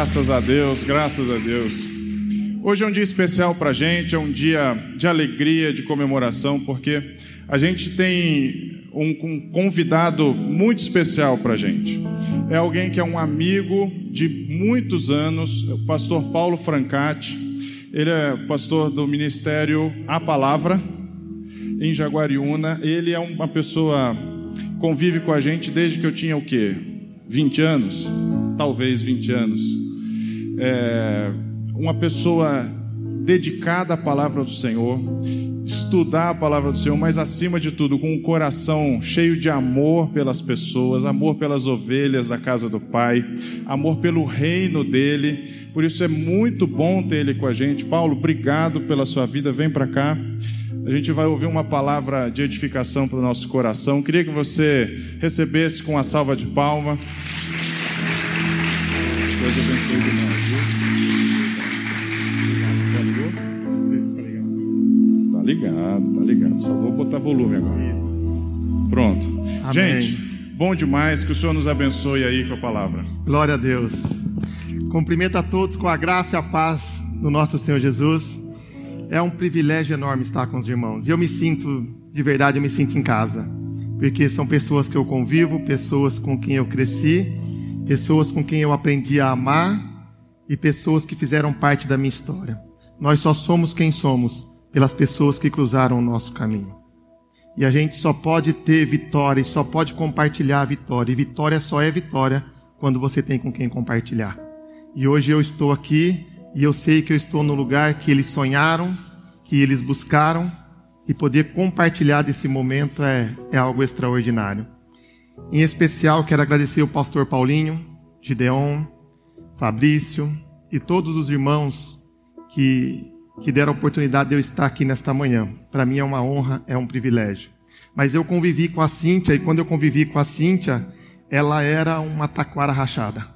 Graças a Deus, graças a Deus. Hoje é um dia especial para a gente, é um dia de alegria, de comemoração, porque a gente tem um, convidado muito especial para a gente. É alguém que é um amigo de muitos anos, o pastor Paulo Francati. Ele é pastor do ministério A Palavra, em Jaguariúna. Ele é uma pessoa convive com a gente desde que eu tinha o quê? 20 anos? Talvez 20 anos. É uma pessoa dedicada à palavra do Senhor, estudar a palavra do Senhor, mas acima de tudo, com um coração cheio de amor pelas pessoas, amor pelas ovelhas da casa do Pai, amor pelo reino dele. Por isso é muito bom ter ele com a gente. Paulo, obrigado pela sua vida. Vem para cá. A gente vai ouvir uma palavra de edificação para o nosso coração. Queria que você recebesse com a salva de palma. Deus abençoe demais. Tá ligado, tá ligado. Só vou botar volume agora. Pronto. Amém. Gente, bom demais. Que o Senhor nos abençoe aí com a palavra. Glória a Deus. Cumprimento a todos com a graça e a paz do nosso Senhor Jesus. É um privilégio enorme estar com os irmãos. E eu me sinto, de verdade, eu me sinto em casa. Porque são pessoas que eu convivo, pessoas com quem eu cresci, pessoas com quem eu aprendi a amar e pessoas que fizeram parte da minha história. Nós só somos quem somos pelas pessoas que cruzaram o nosso caminho. E a gente só pode ter vitória e só pode compartilhar a vitória. E vitória só é vitória quando você tem com quem compartilhar. E hoje eu estou aqui e eu sei que eu estou no lugar que eles sonharam, que eles buscaram, e poder compartilhar desse momento é, é algo extraordinário. Em especial, quero agradecer o pastor Paulinho, Gideon, Fabrício e todos os irmãos que, que deram a oportunidade de eu estar aqui nesta manhã. Para mim é uma honra, é um privilégio. Mas eu convivi com a Cíntia, e quando eu convivi com a Cíntia, ela era uma taquara rachada.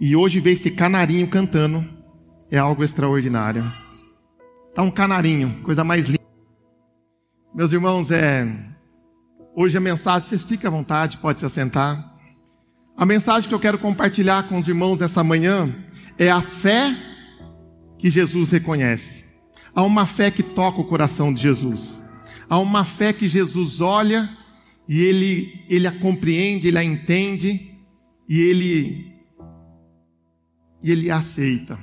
E hoje ver esse canarinho cantando é algo extraordinário. Tá um canarinho, coisa mais linda. Meus irmãos, é hoje a mensagem, vocês fiquem à vontade, pode se assentar. A mensagem que eu quero compartilhar com os irmãos nessa manhã é a fé que Jesus reconhece. Há uma fé que toca o coração de Jesus. Há uma fé que Jesus olha e ele ele a compreende, ele a entende e ele e ele a aceita.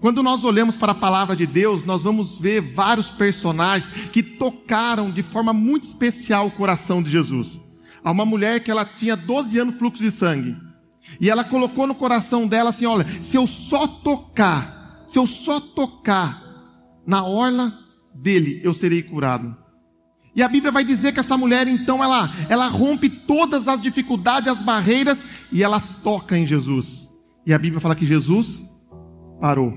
Quando nós olhamos para a palavra de Deus, nós vamos ver vários personagens que tocaram de forma muito especial o coração de Jesus. Há uma mulher que ela tinha 12 anos fluxo de sangue. E ela colocou no coração dela assim: olha, se eu só tocar, se eu só tocar na orla dele, eu serei curado. E a Bíblia vai dizer que essa mulher, então, ela, ela rompe todas as dificuldades, as barreiras, e ela toca em Jesus. E a Bíblia fala que Jesus parou.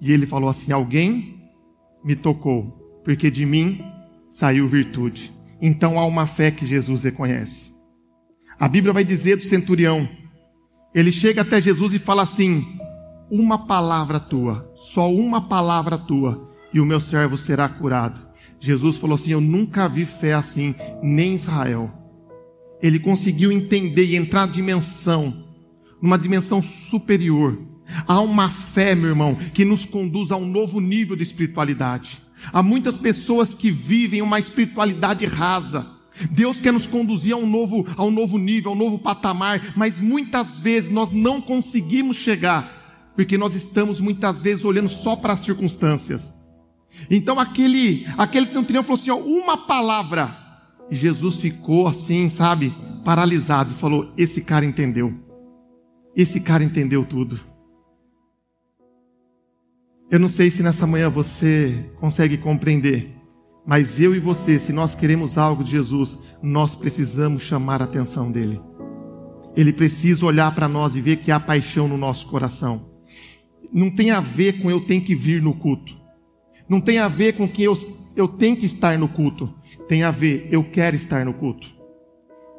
E ele falou assim: Alguém me tocou, porque de mim saiu virtude. Então há uma fé que Jesus reconhece. A Bíblia vai dizer do centurião: ele chega até Jesus e fala assim: Uma palavra tua, só uma palavra tua, e o meu servo será curado. Jesus falou assim: Eu nunca vi fé assim, nem em Israel. Ele conseguiu entender e entrar na dimensão numa dimensão superior. Há uma fé, meu irmão, que nos conduz a um novo nível de espiritualidade. Há muitas pessoas que vivem uma espiritualidade rasa. Deus quer nos conduzir a um novo, a um novo nível, a um novo patamar, mas muitas vezes nós não conseguimos chegar, porque nós estamos muitas vezes olhando só para as circunstâncias. Então aquele, aquele centurião falou assim: ó, uma palavra. E Jesus ficou assim, sabe, paralisado e falou: esse cara entendeu. Esse cara entendeu tudo. Eu não sei se nessa manhã você consegue compreender, mas eu e você, se nós queremos algo de Jesus, nós precisamos chamar a atenção dele. Ele precisa olhar para nós e ver que há paixão no nosso coração. Não tem a ver com eu tenho que vir no culto. Não tem a ver com que eu, eu tenho que estar no culto. Tem a ver, eu quero estar no culto.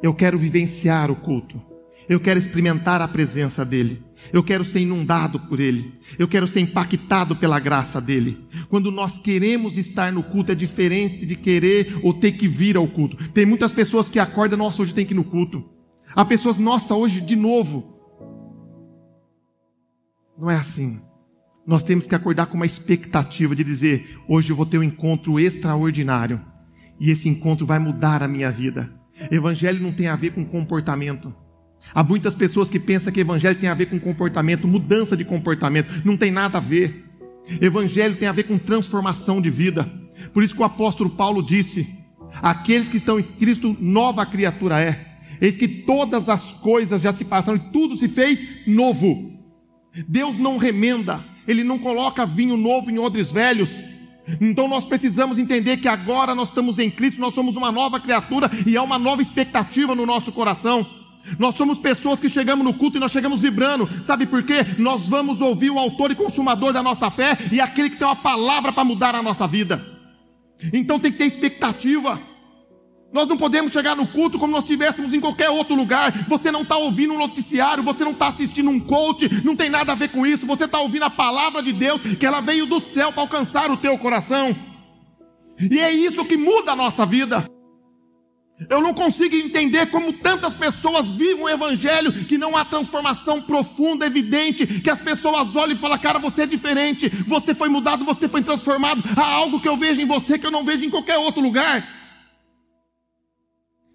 Eu quero vivenciar o culto. Eu quero experimentar a presença dEle. Eu quero ser inundado por Ele. Eu quero ser impactado pela graça dEle. Quando nós queremos estar no culto, é diferente de querer ou ter que vir ao culto. Tem muitas pessoas que acordam, nossa, hoje tem que ir no culto. Há pessoas, nossa, hoje de novo. Não é assim. Nós temos que acordar com uma expectativa de dizer: hoje eu vou ter um encontro extraordinário e esse encontro vai mudar a minha vida. Evangelho não tem a ver com comportamento. Há muitas pessoas que pensam que evangelho tem a ver com comportamento, mudança de comportamento. Não tem nada a ver. Evangelho tem a ver com transformação de vida. Por isso que o apóstolo Paulo disse: aqueles que estão em Cristo, nova criatura é. Eis que todas as coisas já se passaram e tudo se fez novo. Deus não remenda, Ele não coloca vinho novo em odres velhos. Então nós precisamos entender que agora nós estamos em Cristo, nós somos uma nova criatura e há uma nova expectativa no nosso coração. Nós somos pessoas que chegamos no culto e nós chegamos vibrando. Sabe por quê? Nós vamos ouvir o autor e consumador da nossa fé e aquele que tem uma palavra para mudar a nossa vida. Então tem que ter expectativa. Nós não podemos chegar no culto como nós estivéssemos em qualquer outro lugar. Você não está ouvindo um noticiário, você não está assistindo um coach, não tem nada a ver com isso. Você está ouvindo a palavra de Deus, que ela veio do céu para alcançar o teu coração. E é isso que muda a nossa vida. Eu não consigo entender como tantas pessoas vivem o evangelho que não há transformação profunda, evidente, que as pessoas olham e falam: "Cara, você é diferente, você foi mudado, você foi transformado. Há algo que eu vejo em você que eu não vejo em qualquer outro lugar".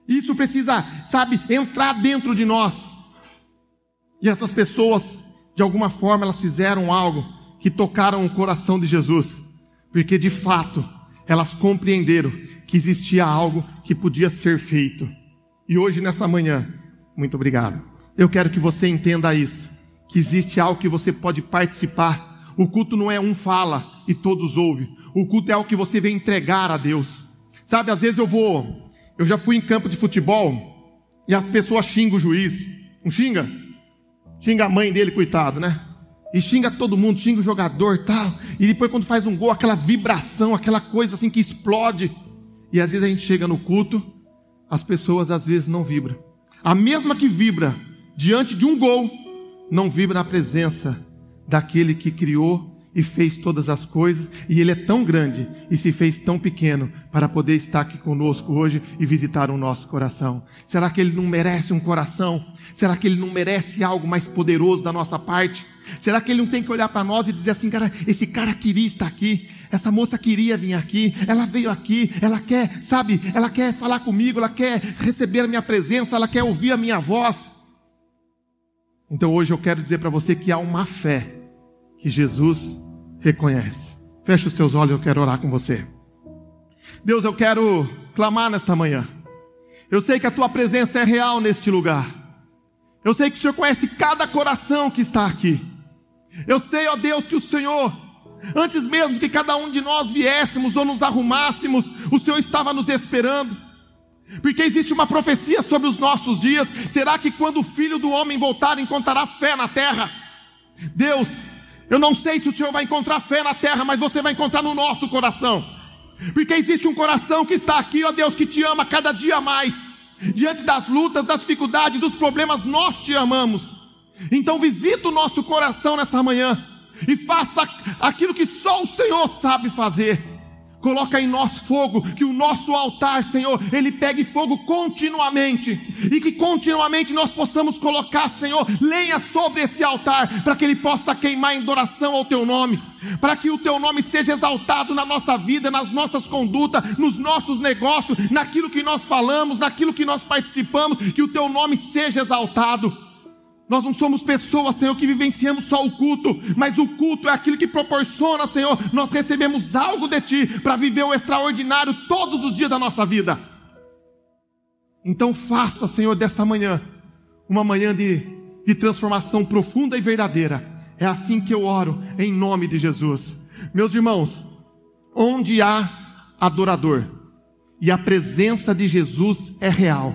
Isso precisa, sabe, entrar dentro de nós. E essas pessoas, de alguma forma, elas fizeram algo que tocaram o coração de Jesus, porque de fato elas compreenderam que existia algo que podia ser feito. E hoje, nessa manhã, muito obrigado. Eu quero que você entenda isso, que existe algo que você pode participar. O culto não é um fala e todos ouvem. O culto é algo que você vem entregar a Deus. Sabe, às vezes eu vou, eu já fui em campo de futebol e a pessoa xinga o juiz. Não xinga? Xinga a mãe dele, coitado, né? E xinga todo mundo, xinga o jogador tal. E depois, quando faz um gol, aquela vibração, aquela coisa assim que explode. E às vezes a gente chega no culto, as pessoas às vezes não vibram. A mesma que vibra diante de um gol, não vibra na presença daquele que criou e fez todas as coisas, e ele é tão grande e se fez tão pequeno para poder estar aqui conosco hoje e visitar o nosso coração. Será que ele não merece um coração? Será que ele não merece algo mais poderoso da nossa parte? Será que ele não tem que olhar para nós e dizer assim, cara, esse cara queria estar aqui, essa moça queria vir aqui, ela veio aqui, ela quer, sabe, ela quer falar comigo, ela quer receber a minha presença, ela quer ouvir a minha voz. Então hoje eu quero dizer para você que há uma fé que Jesus reconhece. Feche os teus olhos, eu quero orar com você. Deus, eu quero clamar nesta manhã. Eu sei que a tua presença é real neste lugar. Eu sei que o Senhor conhece cada coração que está aqui. Eu sei, ó Deus, que o Senhor, antes mesmo que cada um de nós viéssemos ou nos arrumássemos, o Senhor estava nos esperando. Porque existe uma profecia sobre os nossos dias. Será que quando o filho do homem voltar encontrará fé na terra? Deus, eu não sei se o Senhor vai encontrar fé na terra, mas você vai encontrar no nosso coração. Porque existe um coração que está aqui, ó Deus, que te ama cada dia mais. Diante das lutas, das dificuldades, dos problemas, nós te amamos. Então visita o nosso coração nessa manhã e faça aquilo que só o Senhor sabe fazer. Coloca em nós fogo, que o nosso altar, Senhor, ele pegue fogo continuamente, e que continuamente nós possamos colocar, Senhor, lenha sobre esse altar, para que ele possa queimar em adoração ao teu nome, para que o teu nome seja exaltado na nossa vida, nas nossas condutas, nos nossos negócios, naquilo que nós falamos, naquilo que nós participamos, que o teu nome seja exaltado. Nós não somos pessoas, Senhor, que vivenciamos só o culto, mas o culto é aquilo que proporciona, Senhor, nós recebemos algo de Ti para viver o extraordinário todos os dias da nossa vida. Então faça, Senhor, dessa manhã, uma manhã de, de transformação profunda e verdadeira. É assim que eu oro, em nome de Jesus. Meus irmãos, onde há adorador e a presença de Jesus é real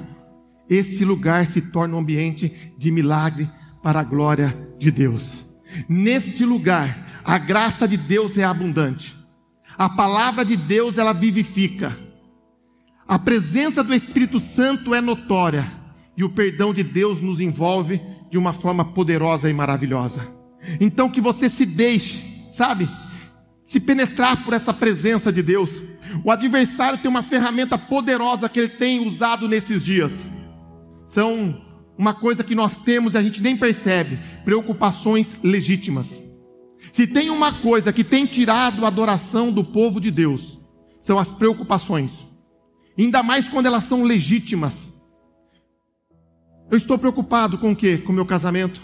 esse lugar se torna um ambiente de milagre para a glória de Deus. Neste lugar, a graça de Deus é abundante. A palavra de Deus ela vivifica. A presença do Espírito Santo é notória e o perdão de Deus nos envolve de uma forma poderosa e maravilhosa. Então que você se deixe, sabe, se penetrar por essa presença de Deus. O adversário tem uma ferramenta poderosa que ele tem usado nesses dias são uma coisa que nós temos e a gente nem percebe: preocupações legítimas. Se tem uma coisa que tem tirado a adoração do povo de Deus, são as preocupações, ainda mais quando elas são legítimas. Eu estou preocupado com o quê? Com o meu casamento.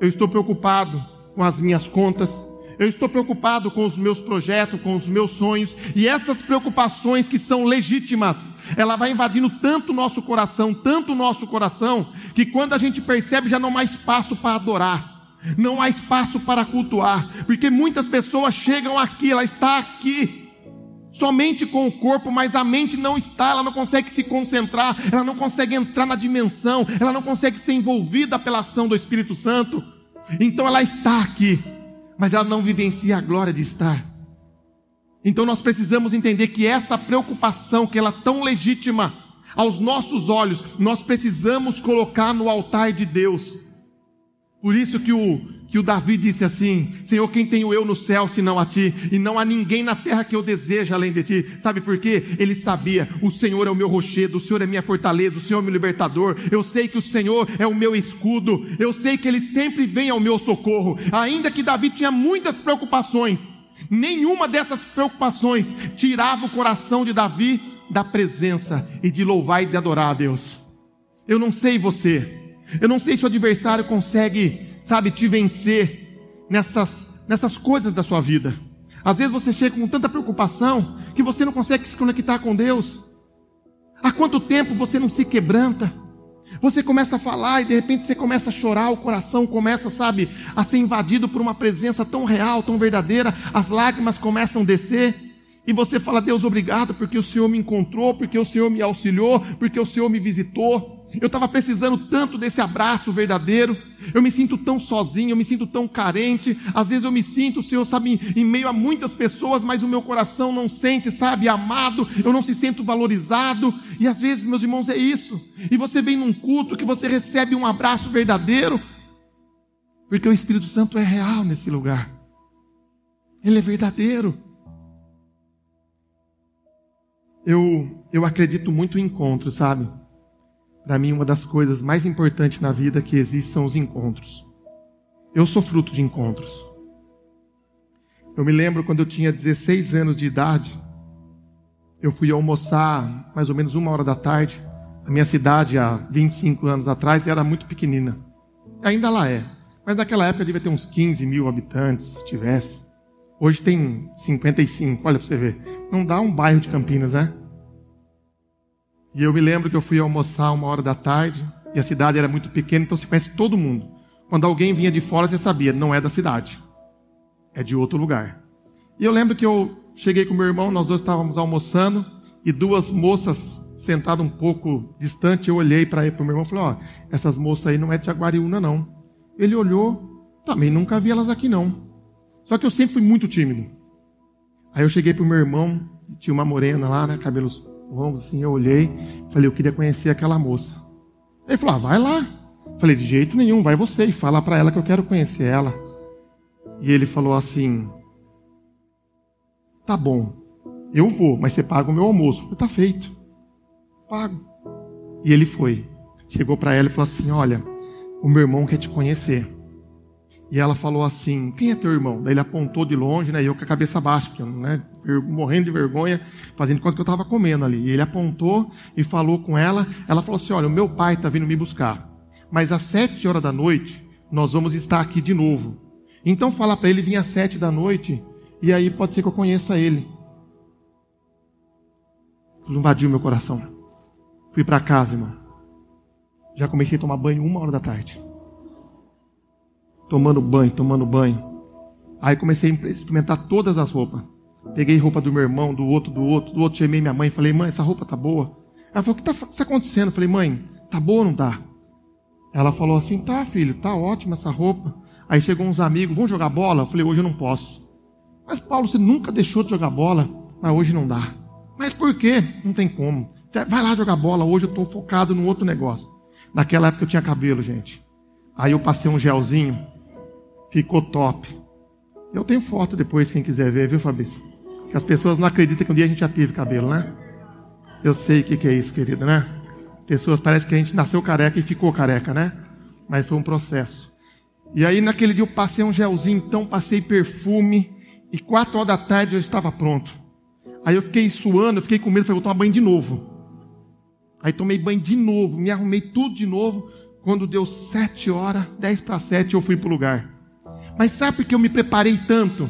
Eu estou preocupado com as minhas contas. Eu estou preocupado com os meus projetos, com os meus sonhos, e essas preocupações que são legítimas, ela vai invadindo tanto o nosso coração, tanto o nosso coração, que quando a gente percebe já não há espaço para adorar, não há espaço para cultuar, porque muitas pessoas chegam aqui, ela está aqui, somente com o corpo, mas a mente não está, ela não consegue se concentrar, ela não consegue entrar na dimensão, ela não consegue ser envolvida pela ação do Espírito Santo. Então ela está aqui, mas ela não vivencia a glória de estar. Então nós precisamos entender que essa preocupação, que ela é tão legítima aos nossos olhos, nós precisamos colocar no altar de Deus. Por isso que o, que o Davi disse assim: Senhor, quem tenho eu no céu senão a ti? E não há ninguém na terra que eu deseje além de ti. Sabe por quê? Ele sabia: o Senhor é o meu rochedo, o Senhor é minha fortaleza, o Senhor é meu libertador. Eu sei que o Senhor é o meu escudo. Eu sei que Ele sempre vem ao meu socorro. Ainda que Davi tinha muitas preocupações, nenhuma dessas preocupações tirava o coração de Davi da presença e de louvar e de adorar a Deus. Eu não sei você. Eu não sei se o adversário consegue, sabe, te vencer nessas, nessas coisas da sua vida. Às vezes você chega com tanta preocupação que você não consegue se conectar com Deus. Há quanto tempo você não se quebranta? Você começa a falar e de repente você começa a chorar, o coração começa, sabe, a ser invadido por uma presença tão real, tão verdadeira, as lágrimas começam a descer. E você fala, Deus, obrigado, porque o Senhor me encontrou, porque o Senhor me auxiliou, porque o Senhor me visitou. Eu estava precisando tanto desse abraço verdadeiro. Eu me sinto tão sozinho, eu me sinto tão carente. Às vezes eu me sinto, o Senhor sabe, em meio a muitas pessoas, mas o meu coração não sente, sabe, amado. Eu não se sinto valorizado. E às vezes, meus irmãos, é isso. E você vem num culto que você recebe um abraço verdadeiro, porque o Espírito Santo é real nesse lugar. Ele é verdadeiro. Eu, eu acredito muito em encontros, sabe? Para mim, uma das coisas mais importantes na vida que existe são os encontros. Eu sou fruto de encontros. Eu me lembro quando eu tinha 16 anos de idade, eu fui almoçar mais ou menos uma hora da tarde. A minha cidade, há 25 anos atrás, era muito pequenina. Ainda lá é. Mas naquela época devia ter uns 15 mil habitantes, se tivesse. Hoje tem 55, olha para você ver. Não dá um bairro de Campinas, né? E eu me lembro que eu fui almoçar uma hora da tarde, e a cidade era muito pequena, então você conhece todo mundo. Quando alguém vinha de fora, você sabia, não é da cidade, é de outro lugar. E eu lembro que eu cheguei com meu irmão, nós dois estávamos almoçando, e duas moças sentadas um pouco distante, eu olhei para o meu irmão e falei: Ó, essas moças aí não é de Jaguariúna, não. Ele olhou, também nunca vi elas aqui, não. Só que eu sempre fui muito tímido. Aí eu cheguei pro meu irmão, tinha uma morena lá, né, cabelos longos assim, eu olhei, falei, eu queria conhecer aquela moça. Ele falou, ah, vai lá. Falei, de jeito nenhum, vai você e fala para ela que eu quero conhecer ela. E ele falou assim, tá bom, eu vou, mas você paga o meu almoço. Falei, tá feito, pago. E ele foi. Chegou para ela e falou assim, olha, o meu irmão quer te conhecer. E ela falou assim: Quem é teu irmão? Daí ele apontou de longe, né? E eu com a cabeça baixa, porque, né, morrendo de vergonha, fazendo conta que eu estava comendo ali. E ele apontou e falou com ela. Ela falou assim: Olha, o meu pai está vindo me buscar. Mas às sete horas da noite, nós vamos estar aqui de novo. Então fala para ele vir às sete da noite, e aí pode ser que eu conheça ele. Invadiu meu coração. Fui para casa, irmão. Já comecei a tomar banho uma hora da tarde tomando banho, tomando banho. Aí comecei a experimentar todas as roupas. Peguei roupa do meu irmão, do outro, do outro, do outro. Chamei minha mãe, falei, mãe, essa roupa tá boa. Ela falou, o que está tá acontecendo? Eu falei, mãe, tá boa ou não tá? Ela falou assim, tá, filho, tá ótima essa roupa. Aí chegou uns amigos, vamos jogar bola? Eu falei, hoje eu não posso. Mas Paulo, você nunca deixou de jogar bola, mas hoje não dá. Mas por quê? Não tem como. Vai lá jogar bola, hoje eu estou focado num outro negócio. Naquela época eu tinha cabelo, gente. Aí eu passei um gelzinho, Ficou top. Eu tenho foto depois, quem quiser ver, viu, Fabrício? Que as pessoas não acreditam que um dia a gente já teve cabelo, né? Eu sei o que, que é isso, querida, né? Pessoas, parece que a gente nasceu careca e ficou careca, né? Mas foi um processo. E aí naquele dia eu passei um gelzinho, então passei perfume, e quatro horas da tarde eu estava pronto. Aí eu fiquei suando, eu fiquei com medo, falei, vou tomar banho de novo. Aí tomei banho de novo, me arrumei tudo de novo. Quando deu sete horas, dez para sete, eu fui para o lugar. Mas sabe por que eu me preparei tanto?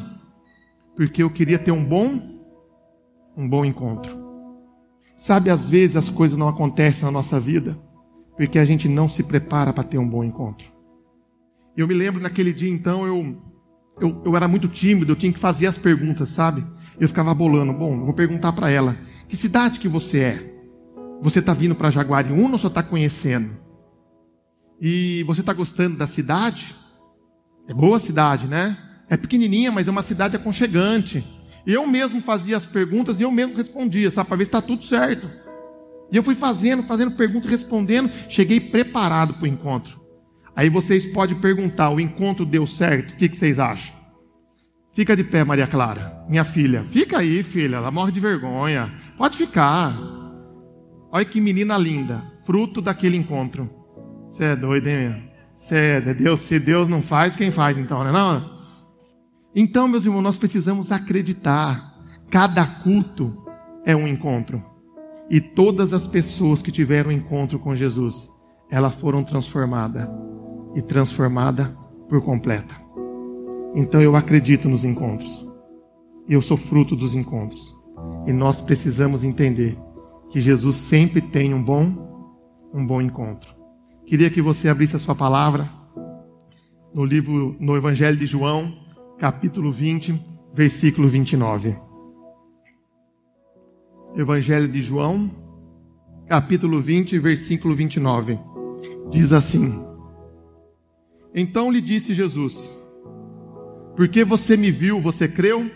Porque eu queria ter um bom, um bom encontro. Sabe, às vezes as coisas não acontecem na nossa vida porque a gente não se prepara para ter um bom encontro. Eu me lembro naquele dia, então, eu, eu, eu era muito tímido, eu tinha que fazer as perguntas, sabe? Eu ficava bolando. Bom, vou perguntar para ela: que cidade que você é? Você está vindo para Jaguariúna ou só está conhecendo? E você está gostando da cidade? É boa cidade, né? É pequenininha, mas é uma cidade aconchegante. Eu mesmo fazia as perguntas e eu mesmo respondia, sabe, para ver se está tudo certo. E eu fui fazendo, fazendo pergunta e respondendo, cheguei preparado para o encontro. Aí vocês podem perguntar: o encontro deu certo? O que, que vocês acham? Fica de pé, Maria Clara, minha filha. Fica aí, filha, ela morre de vergonha. Pode ficar. Olha que menina linda, fruto daquele encontro. Você é doido, hein? Você é Deus, se Deus não faz, quem faz então, né? Não? Então, meus irmãos, nós precisamos acreditar. Cada culto é um encontro. E todas as pessoas que tiveram encontro com Jesus, elas foram transformadas e transformada por completa. Então eu acredito nos encontros. Eu sou fruto dos encontros. E nós precisamos entender que Jesus sempre tem um bom um bom encontro. Queria que você abrisse a sua palavra no livro no Evangelho de João, capítulo 20, versículo 29. Evangelho de João, capítulo 20, versículo 29. Diz assim: Então lhe disse Jesus: Porque você me viu, você creu?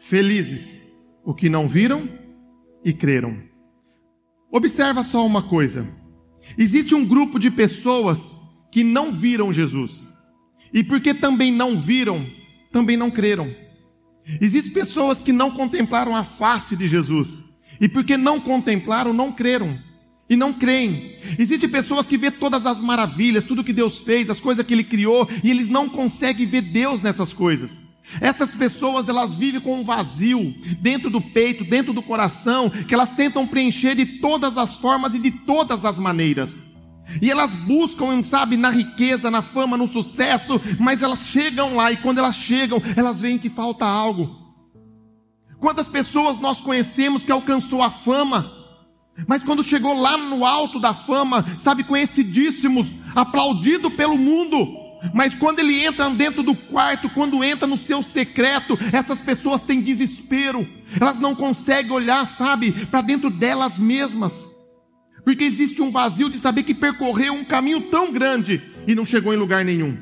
Felizes o que não viram e creram. Observa só uma coisa: existe um grupo de pessoas que não viram Jesus, e porque também não viram, também não creram. Existem pessoas que não contemplaram a face de Jesus, e porque não contemplaram, não creram. E não creem. Existem pessoas que vê todas as maravilhas, tudo que Deus fez, as coisas que Ele criou, e eles não conseguem ver Deus nessas coisas. Essas pessoas, elas vivem com um vazio dentro do peito, dentro do coração, que elas tentam preencher de todas as formas e de todas as maneiras. E elas buscam, sabe, na riqueza, na fama, no sucesso, mas elas chegam lá e quando elas chegam, elas veem que falta algo. Quantas pessoas nós conhecemos que alcançou a fama, mas quando chegou lá no alto da fama, sabe, conhecidíssimos, aplaudido pelo mundo, mas quando ele entra dentro do quarto, quando entra no seu secreto, essas pessoas têm desespero, elas não conseguem olhar, sabe, para dentro delas mesmas, porque existe um vazio de saber que percorreu um caminho tão grande e não chegou em lugar nenhum.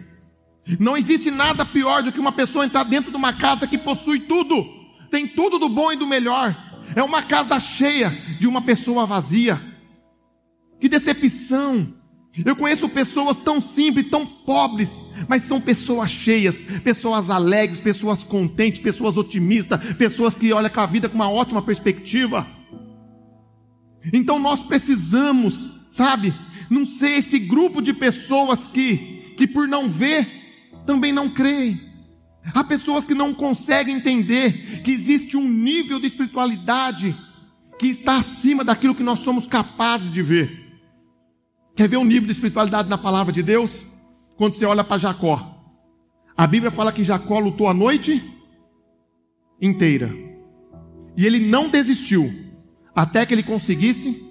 Não existe nada pior do que uma pessoa entrar dentro de uma casa que possui tudo, tem tudo do bom e do melhor, é uma casa cheia de uma pessoa vazia. Que decepção! Eu conheço pessoas tão simples, tão pobres, mas são pessoas cheias, pessoas alegres, pessoas contentes, pessoas otimistas, pessoas que olham a vida com uma ótima perspectiva. Então nós precisamos, sabe, não ser esse grupo de pessoas que, que por não ver, também não creem. Há pessoas que não conseguem entender que existe um nível de espiritualidade que está acima daquilo que nós somos capazes de ver. Quer ver um nível de espiritualidade na palavra de Deus? Quando você olha para Jacó. A Bíblia fala que Jacó lutou a noite inteira. E ele não desistiu até que ele conseguisse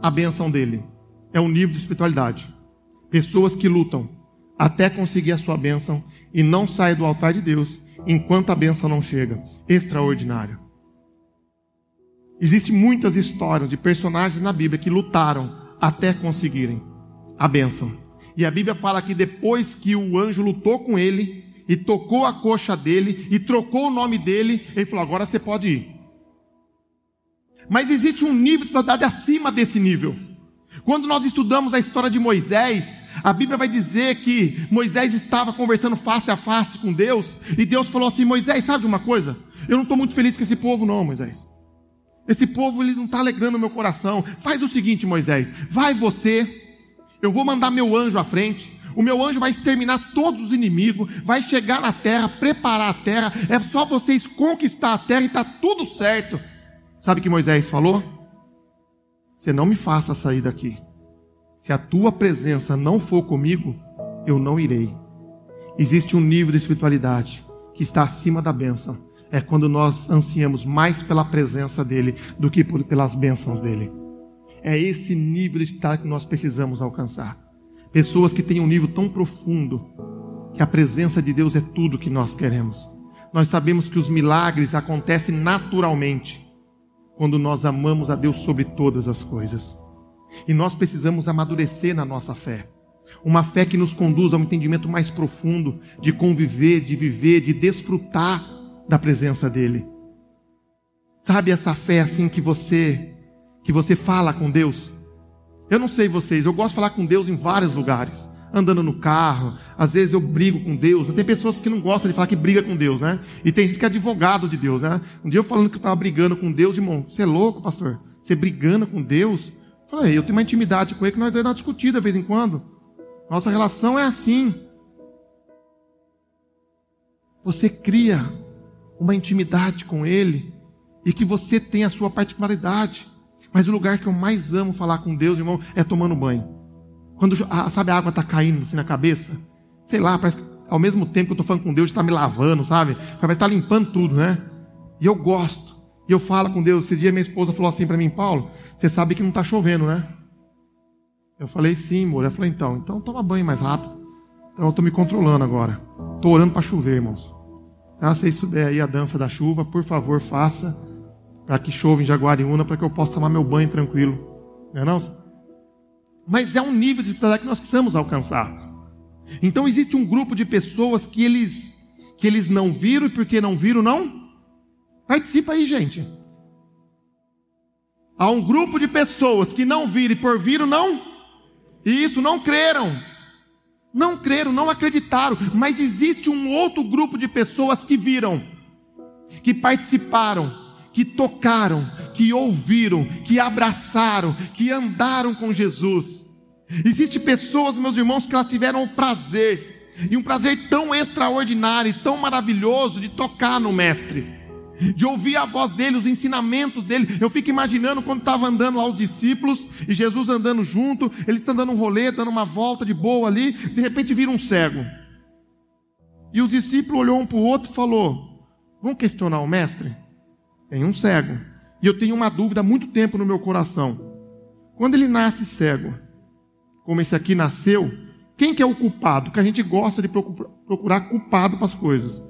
a benção dele. É um nível de espiritualidade. Pessoas que lutam até conseguir a sua bênção e não saem do altar de Deus enquanto a bênção não chega. Extraordinário. Existem muitas histórias de personagens na Bíblia que lutaram até conseguirem a bênção. E a Bíblia fala que depois que o anjo lutou com ele, e tocou a coxa dele, e trocou o nome dele, ele falou: agora você pode ir. Mas existe um nível de verdade acima desse nível. Quando nós estudamos a história de Moisés, a Bíblia vai dizer que Moisés estava conversando face a face com Deus, e Deus falou assim: Moisés, sabe de uma coisa? Eu não estou muito feliz com esse povo, não, Moisés. Esse povo eles não está alegrando o meu coração. Faz o seguinte, Moisés: vai você, eu vou mandar meu anjo à frente. O meu anjo vai exterminar todos os inimigos, vai chegar na terra, preparar a terra. É só vocês conquistar a terra e está tudo certo. Sabe o que Moisés falou? Você não me faça sair daqui. Se a tua presença não for comigo, eu não irei. Existe um nível de espiritualidade que está acima da bênção. É quando nós ansiamos mais pela presença dele do que pelas bênçãos dele. É esse nível de estar que nós precisamos alcançar. Pessoas que têm um nível tão profundo que a presença de Deus é tudo que nós queremos. Nós sabemos que os milagres acontecem naturalmente quando nós amamos a Deus sobre todas as coisas. E nós precisamos amadurecer na nossa fé. Uma fé que nos conduz a um entendimento mais profundo de conviver, de viver, de desfrutar da presença dele. Sabe essa fé assim que você que você fala com Deus? Eu não sei vocês, eu gosto de falar com Deus em vários lugares. Andando no carro, às vezes eu brigo com Deus. Tem pessoas que não gostam de falar que briga com Deus, né? E tem gente que é advogado de Deus, né? Um dia eu falando que eu estava brigando com Deus, irmão, você é louco, pastor? Você brigando com Deus? Eu falei, eu tenho uma intimidade com ele que nós dois uma discutida de vez em quando. Nossa relação é assim. Você cria uma intimidade com ele e que você tem a sua particularidade. Mas o lugar que eu mais amo falar com Deus, irmão, é tomando banho. Quando, sabe, a água está caindo assim na cabeça. Sei lá, parece que ao mesmo tempo que eu estou falando com Deus, está me lavando, sabe? Parece está limpando tudo, né? E eu gosto. E eu falo com Deus. Esse dia minha esposa falou assim para mim, Paulo, você sabe que não está chovendo, né? Eu falei, sim, amor. Ela falou, então, então toma banho mais rápido. Então eu estou me controlando agora. Estou orando para chover, irmãos. Ah, se souber aí a dança da chuva, por favor, faça para que chova em Jaguariúna, para que eu possa tomar meu banho tranquilo. Não é não? Mas é um nível de espiritualidade que nós precisamos alcançar. Então existe um grupo de pessoas que eles que eles não viram e porque não viram não participa aí, gente. Há um grupo de pessoas que não viram e por viram não e isso não creram. Não creram, não acreditaram, mas existe um outro grupo de pessoas que viram, que participaram, que tocaram, que ouviram, que abraçaram, que andaram com Jesus. Existem pessoas, meus irmãos, que elas tiveram o prazer, e um prazer tão extraordinário e tão maravilhoso de tocar no Mestre, de ouvir a voz dele, os ensinamentos dele. Eu fico imaginando quando estava andando lá os discípulos e Jesus andando junto, ele está dando um rolê, dando uma volta de boa ali, de repente vira um cego. E os discípulos olhou um para o outro e falou: Vamos questionar o mestre? Tem um cego. E eu tenho uma dúvida há muito tempo no meu coração. Quando ele nasce cego, como esse aqui nasceu, quem que é o culpado? Que a gente gosta de procurar culpado para as coisas.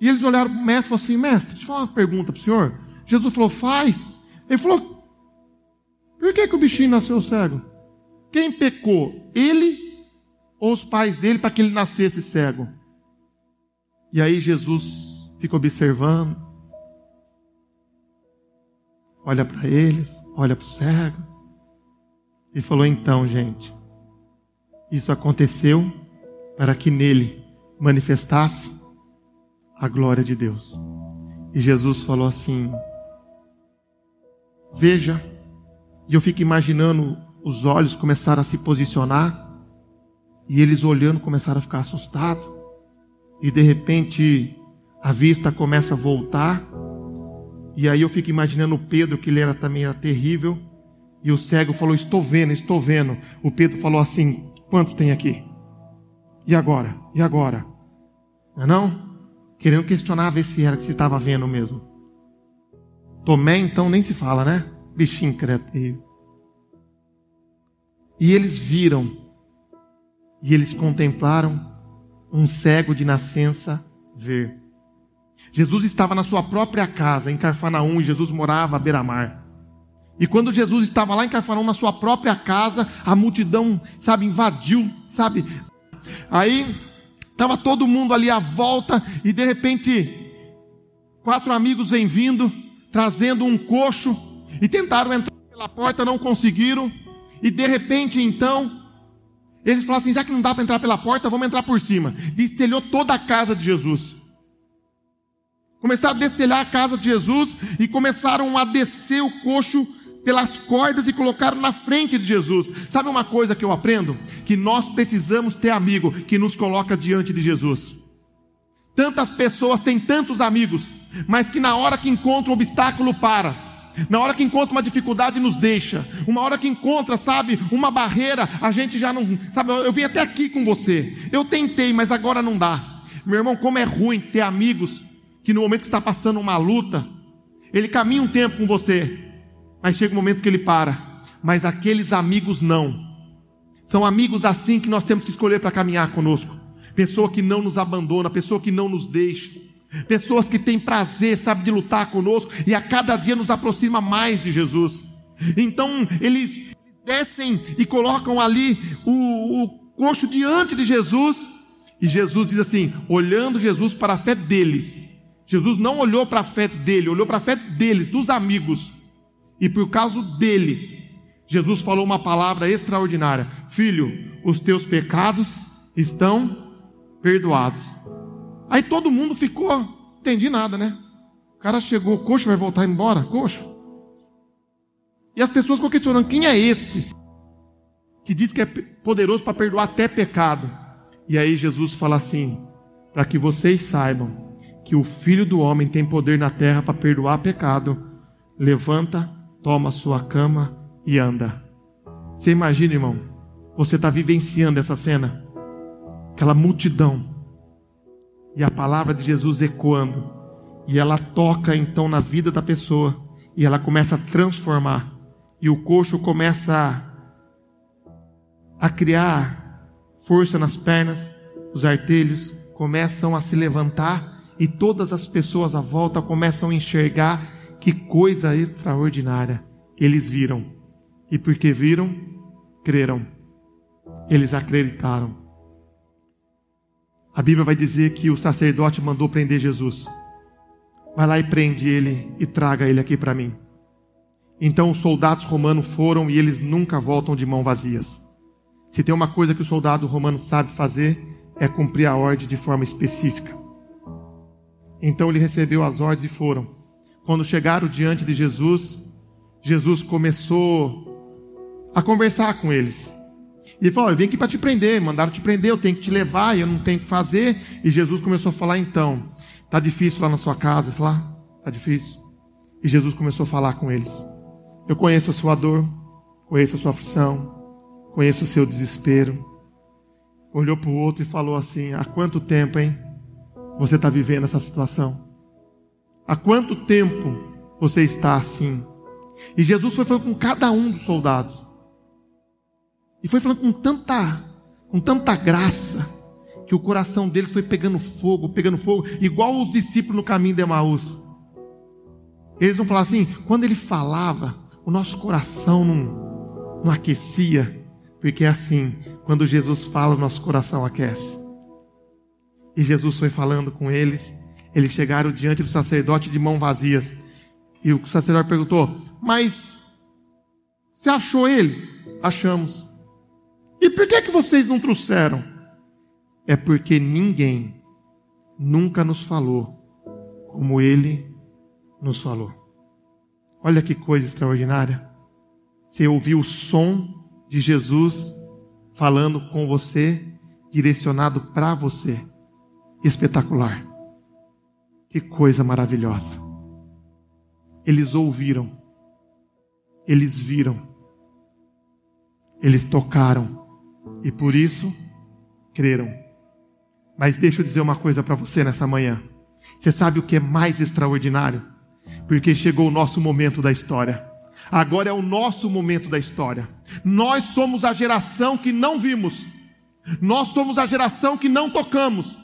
E eles olharam para o mestre e falaram assim: Mestre, deixa eu falar uma pergunta para o senhor. Jesus falou: Faz. Ele falou: Por que, que o bichinho nasceu cego? Quem pecou? Ele ou os pais dele para que ele nascesse cego? E aí Jesus fica observando, olha para eles, olha para o cego, e falou: então, gente, isso aconteceu para que nele manifestasse a glória de Deus. E Jesus falou assim: Veja, e eu fico imaginando os olhos começaram a se posicionar, e eles olhando começaram a ficar assustados, e de repente a vista começa a voltar, e aí eu fico imaginando o Pedro, que ele era também era terrível. E o cego falou: Estou vendo, estou vendo. O Pedro falou assim: Quantos tem aqui? E agora? E agora? Não é não? Querendo questionar, ver se era que se estava vendo mesmo. Tomé, então, nem se fala, né? Bichinho criativo. E eles viram, e eles contemplaram um cego de nascença ver. Jesus estava na sua própria casa, em Carfanaum, e Jesus morava à beira-mar. E quando Jesus estava lá em Carfanaum, na sua própria casa, a multidão, sabe, invadiu, sabe? Aí estava todo mundo ali à volta, e de repente, quatro amigos vêm vindo, trazendo um coxo, e tentaram entrar pela porta, não conseguiram, e de repente então, eles falaram assim: já que não dá para entrar pela porta, vamos entrar por cima. Destelhou toda a casa de Jesus. Começaram a destelhar a casa de Jesus e começaram a descer o coxo pelas cordas e colocaram na frente de Jesus. Sabe uma coisa que eu aprendo? Que nós precisamos ter amigo que nos coloca diante de Jesus. Tantas pessoas têm tantos amigos, mas que na hora que encontra um obstáculo para. Na hora que encontra uma dificuldade, nos deixa. Uma hora que encontra, sabe, uma barreira, a gente já não. Sabe, eu vim até aqui com você. Eu tentei, mas agora não dá. Meu irmão, como é ruim ter amigos que no momento que está passando uma luta, ele caminha um tempo com você, mas chega um momento que ele para. Mas aqueles amigos não. São amigos assim que nós temos que escolher para caminhar conosco. Pessoa que não nos abandona, pessoa que não nos deixa. Pessoas que têm prazer, sabe, de lutar conosco e a cada dia nos aproxima mais de Jesus. Então eles descem e colocam ali o, o coxo diante de Jesus. E Jesus diz assim, olhando Jesus para a fé deles. Jesus não olhou para a fé dele, olhou para a fé deles, dos amigos. E por causa dele, Jesus falou uma palavra extraordinária: Filho, os teus pecados estão perdoados. Aí todo mundo ficou, entendi nada, né? O cara chegou, coxo, vai voltar embora? Coxo. E as pessoas ficam questionando: quem é esse que diz que é poderoso para perdoar até pecado? E aí Jesus fala assim: para que vocês saibam que o filho do homem tem poder na terra para perdoar pecado, levanta toma sua cama e anda. Você imagina, irmão, você está vivenciando essa cena, aquela multidão, e a palavra de Jesus ecoando, e ela toca então na vida da pessoa, e ela começa a transformar, e o coxo começa a, a criar força nas pernas, os artelhos começam a se levantar, e todas as pessoas à volta começam a enxergar que coisa extraordinária eles viram. E porque viram, creram. Eles acreditaram. A Bíblia vai dizer que o sacerdote mandou prender Jesus. Vai lá e prende ele e traga ele aqui para mim. Então os soldados romanos foram e eles nunca voltam de mão vazias. Se tem uma coisa que o soldado romano sabe fazer, é cumprir a ordem de forma específica. Então ele recebeu as ordens e foram. Quando chegaram diante de Jesus, Jesus começou a conversar com eles. E ele falou: Eu vim aqui para te prender, mandaram te prender, eu tenho que te levar, eu não tenho o que fazer. E Jesus começou a falar: Então, tá difícil lá na sua casa, sei lá, tá difícil. E Jesus começou a falar com eles: Eu conheço a sua dor, conheço a sua aflição, conheço o seu desespero. Olhou para o outro e falou assim: Há quanto tempo, hein? Você está vivendo essa situação? Há quanto tempo você está assim? E Jesus foi falando com cada um dos soldados. E foi falando com tanta, com tanta graça, que o coração deles foi pegando fogo, pegando fogo, igual os discípulos no caminho de Emaús. Eles vão falar assim: quando ele falava, o nosso coração não, não aquecia, porque é assim, quando Jesus fala, o nosso coração aquece. E Jesus foi falando com eles, eles chegaram diante do sacerdote de mãos vazias. E o sacerdote perguntou: Mas você achou ele? Achamos. E por que, que vocês não trouxeram? É porque ninguém nunca nos falou como ele nos falou. Olha que coisa extraordinária. Você ouviu o som de Jesus falando com você, direcionado para você. Espetacular. Que coisa maravilhosa. Eles ouviram, eles viram, eles tocaram e por isso creram. Mas deixa eu dizer uma coisa para você nessa manhã. Você sabe o que é mais extraordinário? Porque chegou o nosso momento da história. Agora é o nosso momento da história. Nós somos a geração que não vimos. Nós somos a geração que não tocamos.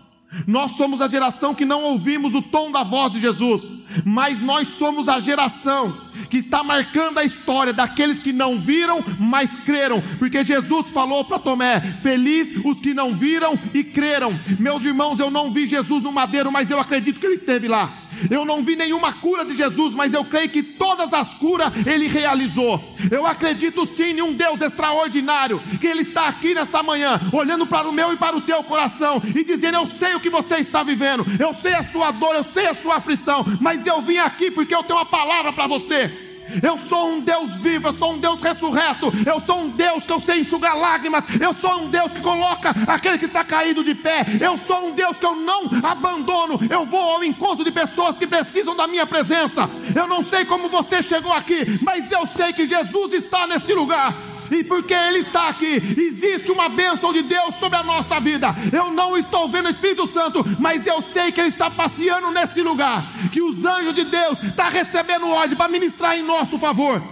Nós somos a geração que não ouvimos o tom da voz de Jesus, mas nós somos a geração que está marcando a história daqueles que não viram, mas creram, porque Jesus falou para Tomé: Feliz os que não viram e creram. Meus irmãos, eu não vi Jesus no madeiro, mas eu acredito que ele esteve lá. Eu não vi nenhuma cura de Jesus, mas eu creio que todas as curas ele realizou. Eu acredito sim em um Deus extraordinário, que ele está aqui nessa manhã, olhando para o meu e para o teu coração e dizendo: Eu sei o que você está vivendo, eu sei a sua dor, eu sei a sua aflição, mas eu vim aqui porque eu tenho uma palavra para você. Eu sou um Deus vivo, eu sou um Deus ressurreto, eu sou um Deus que eu sei enxugar lágrimas, eu sou um Deus que coloca aquele que está caído de pé, eu sou um Deus que eu não abandono, eu vou ao encontro de pessoas que precisam da minha presença. Eu não sei como você chegou aqui, mas eu sei que Jesus está nesse lugar e porque Ele está aqui, existe uma bênção de Deus sobre a nossa vida. Eu não estou vendo o Espírito Santo, mas eu sei que Ele está passeando nesse lugar, que os anjos de Deus estão recebendo ordem para ministrar em nosso favor.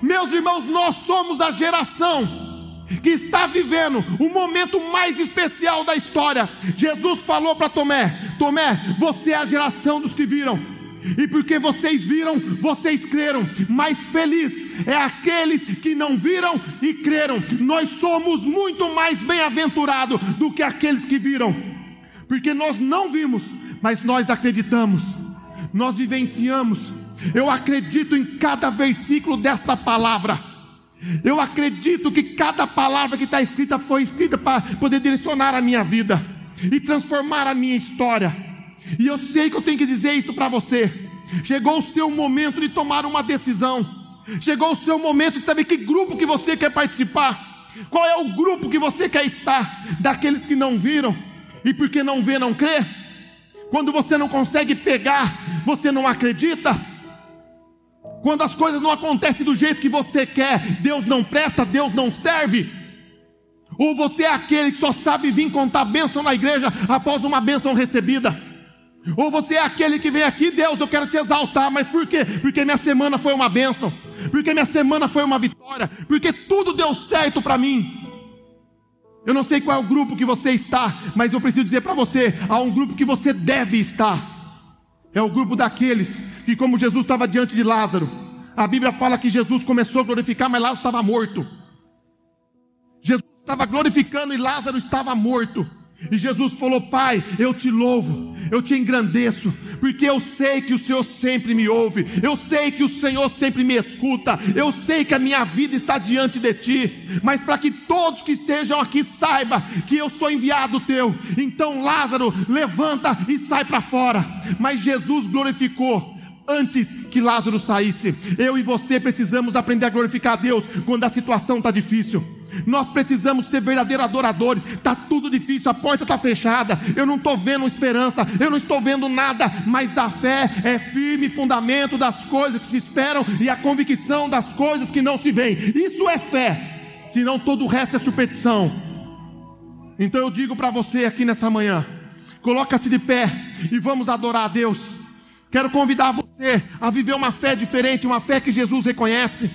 Meus irmãos, nós somos a geração que está vivendo o momento mais especial da história. Jesus falou para Tomé: Tomé, você é a geração dos que viram e porque vocês viram, vocês creram. Mais feliz é aqueles que não viram e creram. Nós somos muito mais bem-aventurados do que aqueles que viram, porque nós não vimos, mas nós acreditamos, nós vivenciamos. Eu acredito em cada versículo dessa palavra. Eu acredito que cada palavra que está escrita foi escrita para poder direcionar a minha vida e transformar a minha história. E eu sei que eu tenho que dizer isso para você. Chegou o seu momento de tomar uma decisão. Chegou o seu momento de saber que grupo que você quer participar. Qual é o grupo que você quer estar? Daqueles que não viram e porque não vê, não crê. Quando você não consegue pegar, você não acredita. Quando as coisas não acontecem do jeito que você quer, Deus não presta, Deus não serve. Ou você é aquele que só sabe vir contar bênção na igreja após uma bênção recebida. Ou você é aquele que vem aqui, Deus, eu quero te exaltar, mas por quê? Porque minha semana foi uma bênção, porque minha semana foi uma vitória, porque tudo deu certo para mim. Eu não sei qual é o grupo que você está, mas eu preciso dizer para você: há um grupo que você deve estar. É o grupo daqueles que, como Jesus estava diante de Lázaro, a Bíblia fala que Jesus começou a glorificar, mas Lázaro estava morto. Jesus estava glorificando e Lázaro estava morto. E Jesus falou: Pai, eu te louvo, eu te engrandeço, porque eu sei que o Senhor sempre me ouve, eu sei que o Senhor sempre me escuta, eu sei que a minha vida está diante de ti, mas para que todos que estejam aqui saibam que eu sou enviado teu, então Lázaro, levanta e sai para fora. Mas Jesus glorificou antes que Lázaro saísse. Eu e você precisamos aprender a glorificar a Deus quando a situação está difícil. Nós precisamos ser verdadeiros adoradores. Está tudo difícil, a porta está fechada. Eu não estou vendo esperança, eu não estou vendo nada. Mas a fé é firme fundamento das coisas que se esperam e a convicção das coisas que não se veem. Isso é fé. Senão todo o resto é superstição. Então eu digo para você aqui nessa manhã: coloca-se de pé e vamos adorar a Deus. Quero convidar você a viver uma fé diferente, uma fé que Jesus reconhece.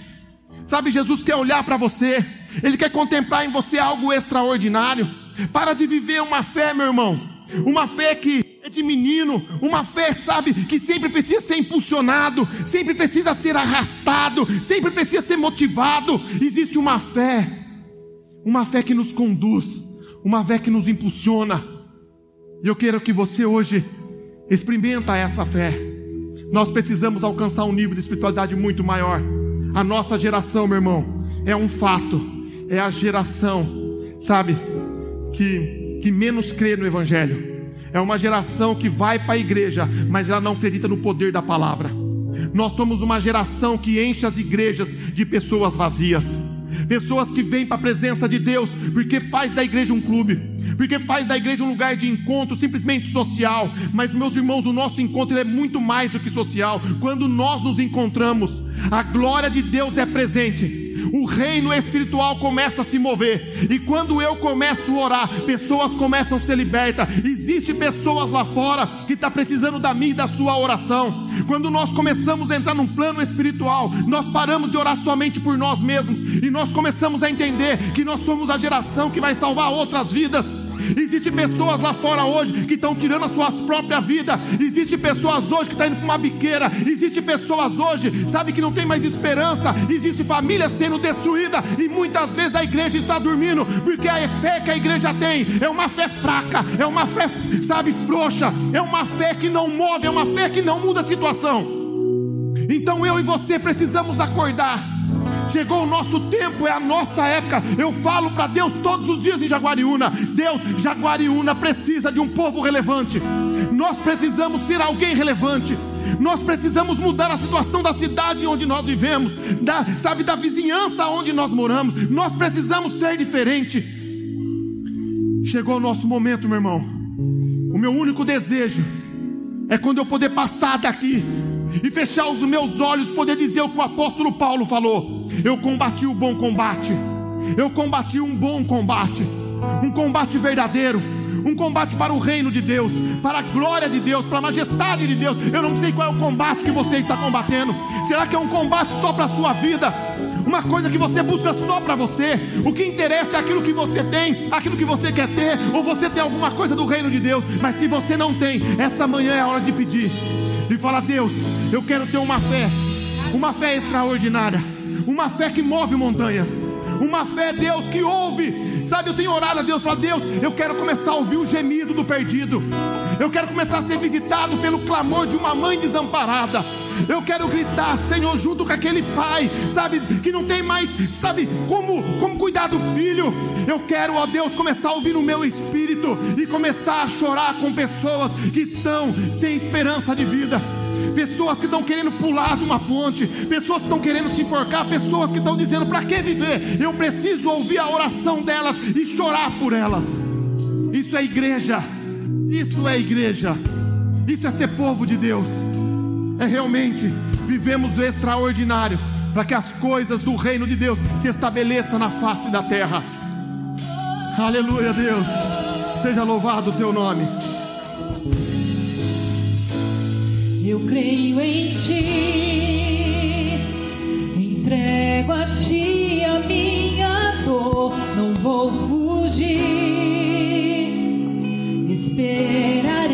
Sabe, Jesus quer olhar para você, Ele quer contemplar em você algo extraordinário. Para de viver uma fé, meu irmão, uma fé que é de menino, uma fé, sabe, que sempre precisa ser impulsionado, sempre precisa ser arrastado, sempre precisa ser motivado. Existe uma fé, uma fé que nos conduz, uma fé que nos impulsiona. E eu quero que você hoje experimenta essa fé. Nós precisamos alcançar um nível de espiritualidade muito maior. A nossa geração, meu irmão, é um fato. É a geração, sabe, que, que menos crê no Evangelho. É uma geração que vai para a igreja, mas ela não acredita no poder da palavra. Nós somos uma geração que enche as igrejas de pessoas vazias. Pessoas que vêm para a presença de Deus porque faz da igreja um clube, porque faz da igreja um lugar de encontro simplesmente social. Mas, meus irmãos, o nosso encontro é muito mais do que social. Quando nós nos encontramos, a glória de Deus é presente o reino espiritual começa a se mover. E quando eu começo a orar, pessoas começam a ser libertas. Existem pessoas lá fora que estão tá precisando da minha e da sua oração. Quando nós começamos a entrar num plano espiritual, nós paramos de orar somente por nós mesmos e nós começamos a entender que nós somos a geração que vai salvar outras vidas. Existem pessoas lá fora hoje que estão tirando as suas próprias vidas. Existem pessoas hoje que estão indo para uma biqueira. Existem pessoas hoje, sabe, que não tem mais esperança. Existe família sendo destruída. E muitas vezes a igreja está dormindo. Porque a fé que a igreja tem é uma fé fraca, é uma fé, sabe, frouxa. É uma fé que não move, é uma fé que não muda a situação. Então eu e você precisamos acordar. Chegou o nosso tempo, é a nossa época. Eu falo para Deus todos os dias em Jaguariúna: Deus, Jaguariúna precisa de um povo relevante. Nós precisamos ser alguém relevante. Nós precisamos mudar a situação da cidade onde nós vivemos, da, sabe, da vizinhança onde nós moramos. Nós precisamos ser diferente. Chegou o nosso momento, meu irmão. O meu único desejo é quando eu poder passar daqui e fechar os meus olhos, poder dizer o que o apóstolo Paulo falou: Eu combati o bom combate, eu combati um bom combate, um combate verdadeiro, um combate para o reino de Deus, para a glória de Deus, para a majestade de Deus. Eu não sei qual é o combate que você está combatendo. Será que é um combate só para a sua vida? Uma coisa que você busca só para você. O que interessa é aquilo que você tem, aquilo que você quer ter, ou você tem alguma coisa do reino de Deus. Mas se você não tem, essa manhã é a hora de pedir e fala: Deus, eu quero ter uma fé, uma fé extraordinária, uma fé que move montanhas, uma fé, Deus, que ouve. Sabe, eu tenho orado a Deus, fala: Deus, eu quero começar a ouvir o gemido do perdido, eu quero começar a ser visitado pelo clamor de uma mãe desamparada. Eu quero gritar, Senhor, junto com aquele pai, sabe, que não tem mais, sabe, como, como cuidar Eu quero, ó Deus, começar a ouvir no meu espírito e começar a chorar com pessoas que estão sem esperança de vida pessoas que estão querendo pular de uma ponte, pessoas que estão querendo se enforcar, pessoas que estão dizendo: para que viver? Eu preciso ouvir a oração delas e chorar por elas. Isso é igreja, isso é igreja, isso é ser povo de Deus é realmente vivemos o extraordinário para que as coisas do reino de Deus se estabeleçam na face da terra. Aleluia, Deus. Seja louvado o teu nome. Eu creio em ti, entrego a ti a minha dor, não vou fugir, esperarei.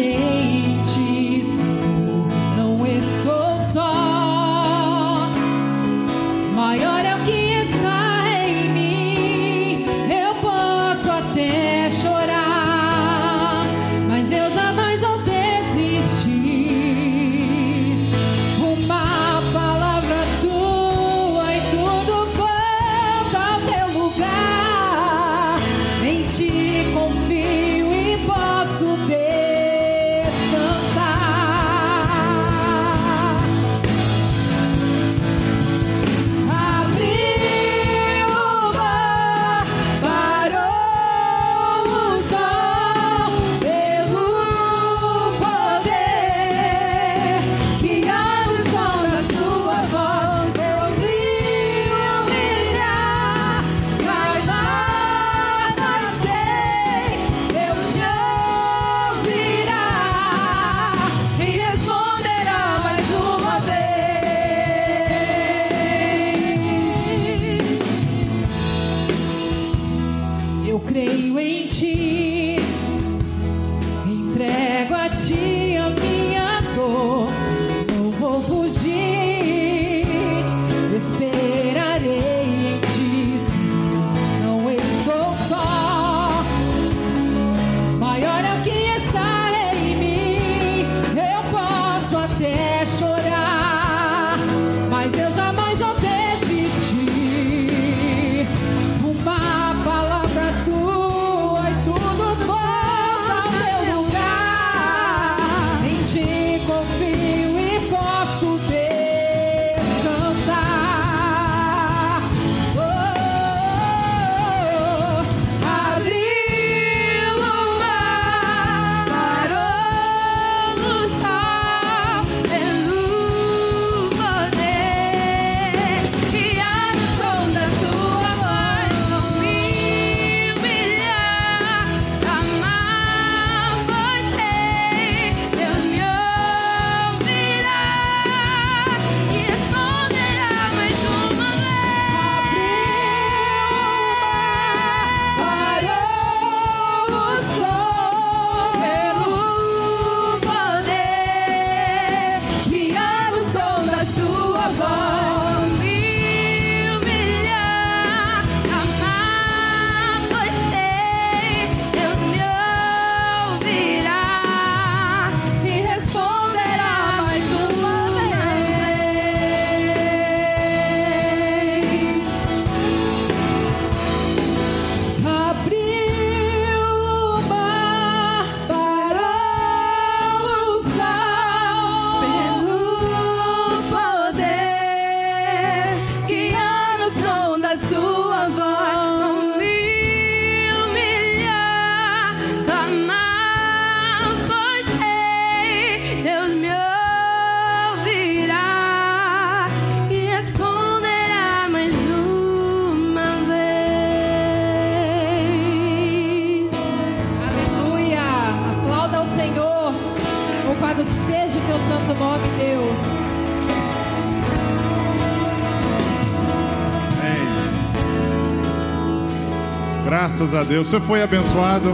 Graças a Deus. Você foi abençoado.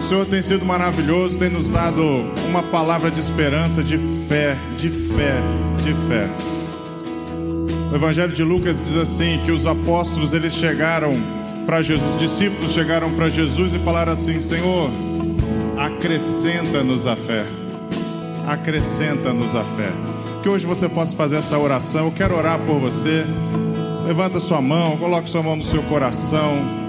O Senhor tem sido maravilhoso, tem nos dado uma palavra de esperança, de fé, de fé, de fé. O Evangelho de Lucas diz assim que os apóstolos eles chegaram para Jesus, os discípulos chegaram para Jesus e falaram assim: Senhor, acrescenta-nos a fé. Acrescenta-nos a fé. Que hoje você possa fazer essa oração. Eu quero orar por você. Levanta sua mão, coloque sua mão no seu coração.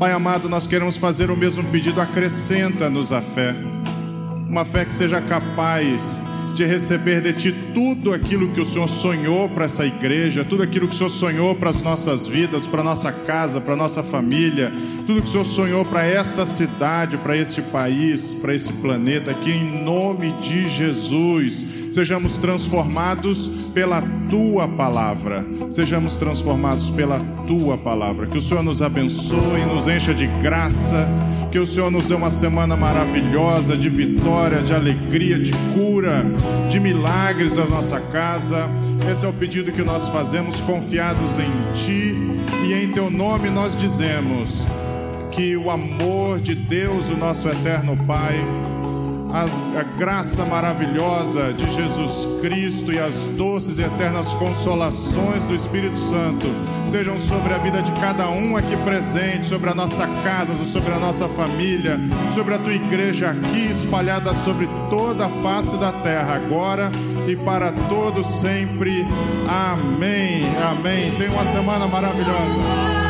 Pai amado, nós queremos fazer o mesmo pedido, acrescenta-nos a fé. Uma fé que seja capaz de receber de Ti tudo aquilo que o Senhor sonhou para essa igreja, tudo aquilo que o Senhor sonhou para as nossas vidas, para nossa casa, para nossa família, tudo que o Senhor sonhou para esta cidade, para este país, para esse planeta, que em nome de Jesus sejamos transformados pela Tua palavra, sejamos transformados pela Tua palavra. Que o Senhor nos abençoe, nos encha de graça, que o Senhor nos dê uma semana maravilhosa de vitória, de alegria, de cura, de milagres na nossa casa. Esse é o pedido que nós fazemos, confiados em Ti e em Teu nome nós dizemos que o amor de Deus, o nosso eterno Pai, a graça maravilhosa de Jesus Cristo e as doces e eternas consolações do Espírito Santo sejam sobre a vida de cada um aqui presente, sobre a nossa casa, sobre a nossa família, sobre a tua igreja aqui espalhada sobre toda a face da terra, agora e para todos sempre. Amém. Amém. Tenha uma semana maravilhosa.